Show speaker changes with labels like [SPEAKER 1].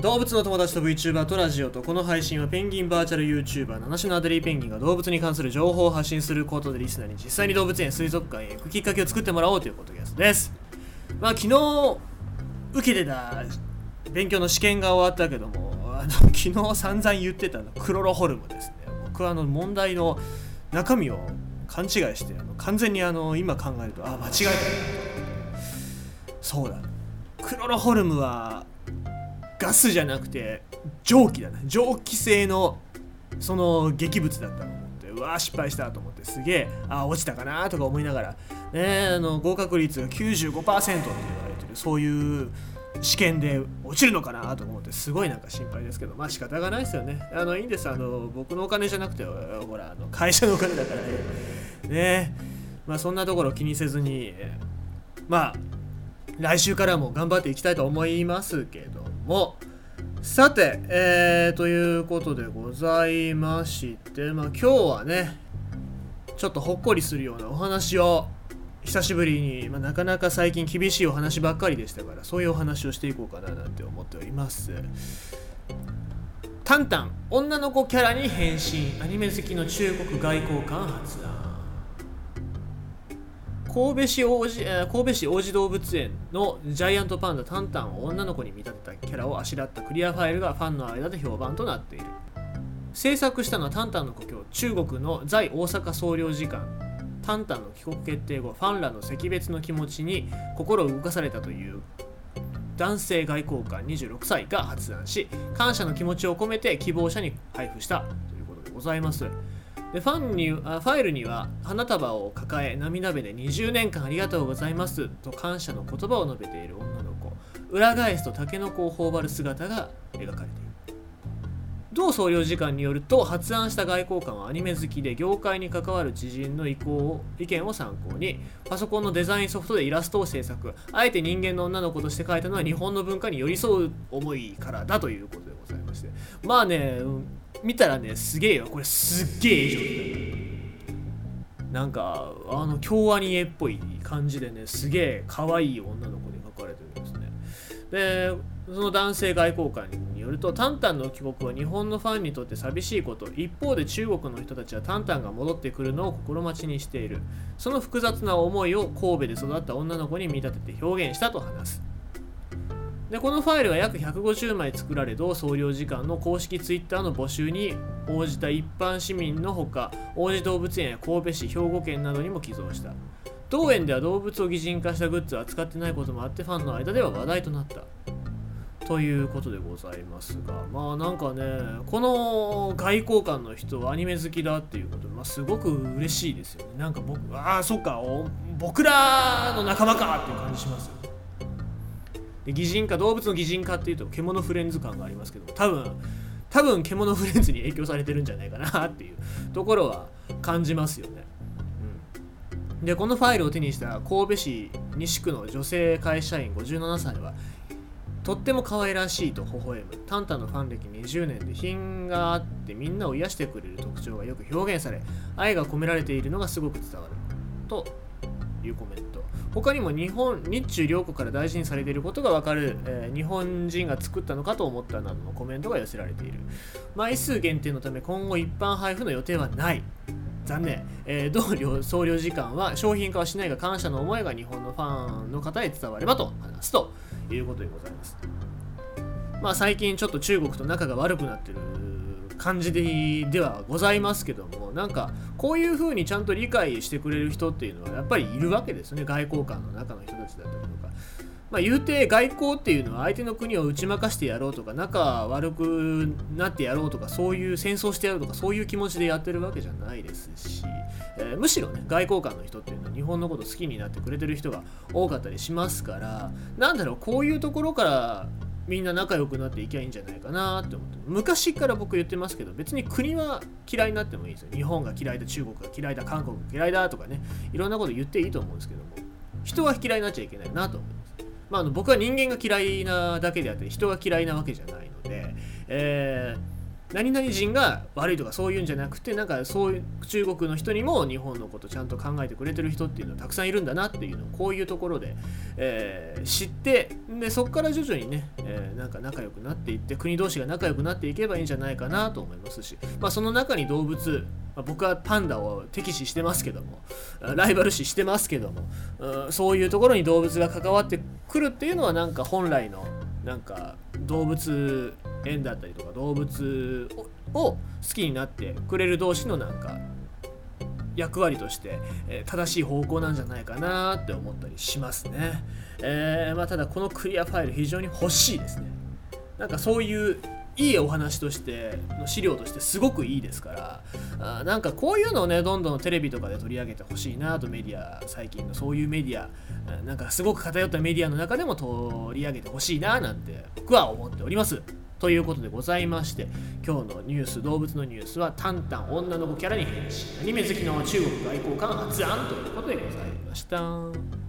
[SPEAKER 1] 動物の友達と VTuber とラジオとこの配信はペンギンバーチャル YouTuber 七種のアデリーペンギンが動物に関する情報を発信することでリスナーに実際に動物園水族館へ行くきっかけを作ってもらおうということです。まあ昨日受けてた勉強の試験が終わったけどもあの昨日散々言ってたのクロロホルムですね。僕はあの問題の中身を勘違いしてあの完全にあの今考えるとあ間違えた。そうだ。クロロホルムはガスじゃなくて蒸気だな蒸気性のその劇物だったと思ってうわー失敗したと思ってすげえあ落ちたかなとか思いながらねあの合格率が95%って言われてるそういう試験で落ちるのかなと思ってすごいなんか心配ですけどまあ仕方がないですよね。あのいいんです。あの僕のお金じゃなくてほらあの会社のお金だからね。ねまあそんなところ気にせずにまあ来週からも頑張っていきたいと思いますけど。もさて、えー、ということでございまして、まあ、今日はねちょっとほっこりするようなお話を久しぶりに、まあ、なかなか最近厳しいお話ばっかりでしたからそういうお話をしていこうかななんて思っております。タンタン女の子キャラに変身。アニメ好きの中国外交官発案。神戸市王子神戸市王子動物園のジャイアントパンダタンタンを女の子に見立てたキャラをあしらったクリアファイルがファンの間で評判となっている。制作したのはタンタンの故郷中国の在大阪総領事館。タンタンの帰国決定後ファンらの惜別の気持ちに心を動かされたという。男性外交官26歳が発案し感謝の気持ちを込めて希望者に配布したということでございます。でファンにあファイルには花束を抱え涙目で20年間ありがとうございますと感謝の言葉を述べている女の子。裏返すとタケノコを頬張る姿が描かれている。同総領事館によると発案した外交官はアニメ好きで業界に関わる知人の意向を意見を参考に。パソコンのデザインソフトでイラストを制作。あえて人間の女の子として描いたのは日本の文化に寄り添う思いからだということでございまして。まあね見たらねすげえよ。これすっげえいいなんかあの京アニメっぽい感じでねすげえ可愛い女の子で描かれてるんですね。でその男性外交官によるとタンタンの帰国は日本のファンにとって寂しいこと。一方で中国の人たちはタンタンが戻ってくるのを心待ちにしている。その複雑な思いを神戸で育った女の子に見立てて表現したと話す。でこのファイルは約150枚作られ同総領事館の公式 Twitter の募集に応じた一般市民のほか王子動物園や神戸市兵庫県などにも寄贈した。当園では動物を擬人化したグッズは扱ってないこともあってファンの間では話題となった。ということでございますがまあなんかねこの外交官の人はアニメ好きだっていうことで、まあ、すごく嬉しいですよね。なんか僕ああそっか僕らの仲間かっていう感じしますよで擬人化動物の擬人化っていうと獣フレンズ感がありますけど多分多分獣フレンズに影響されてるんじゃないかなっていうところは感じますよね、うん、でこのファイルを手にした神戸市西区の女性会社員57歳はとっても可愛らしいと微笑むタンタンのファン歴20年で品があってみんなを癒してくれる特徴がよく表現され愛が込められているのがすごく伝わるというコメント。他にも日本日中両国から大事にされていることが分かる、えー、日本人が作ったのかと思ったなどのコメントが寄せられている。枚数限定のため今後一般配布の予定はない。残念、えー、同僚総領時間は商品化はしないが感謝の思いが日本のファンの方へ伝わればと話すということでございます。まあ最近ちょっと中国と仲が悪くなってる。感じでではございますけどもなんかこういう風にちゃんと理解してくれる人っていうのはやっぱりいるわけですね外交官の中の人たちだったりとか。まあ、言うて外交っていうのは相手の国を打ち負かしてやろうとか仲悪くなってやろうとかそういう戦争してやろうとかそういう気持ちでやってるわけじゃないですし、えー、むしろね外交官の人っていうのは日本のこと好きになってくれてる人が多かったりしますからなんだろうこういうところからみんな仲良くなっていきゃいいんじゃないかなって思って。昔から僕言ってますけど別に国は嫌いになってもいいですよ。日本が嫌いだ中国が嫌いだ韓国が嫌いだとかね。いろんなこと言っていいと思うんですけども。人は嫌いになっちゃいけないなと思います。まあ、あの僕は人間が嫌いなだけであって人が嫌いなわけじゃないので、え何々人が悪いとかそういうんじゃなくてなんかそういう中国の人にも日本のことちゃんと考えてくれてる人っていうのはたくさんいるんだなっていうのをこういうところで、えー、知ってでそこから徐々にね、えー、なんか仲良くなっていって国同士が仲良くなっていけばいいんじゃないかなと思いますし、まあ、その中に動物、まあ、僕はパンダを敵視してますけどもライバル視してますけども、う、そういうところに動物が関わってくるっていうのはなんか本来のなんか動物園だったりとか動物を好きになってくれる同士のなんか役割として、えー、正しい方向なんじゃないかなって思ったりしますね。えー、まあ、ただこのクリアファイル非常に欲しいですね。なんかそういういいお話としての資料としてすごくいいですからあなんかこういうのをねどんどんテレビとかで取り上げてほしいなとメディア最近のそういうメディアなんかすごく偏ったメディアの中でも取り上げてほしいななんて僕は思っておりますということでございまして今日のニュース動物のニュースはタンタン女の子キャラに変身アニメ好きの中国外交官発案ということでございました。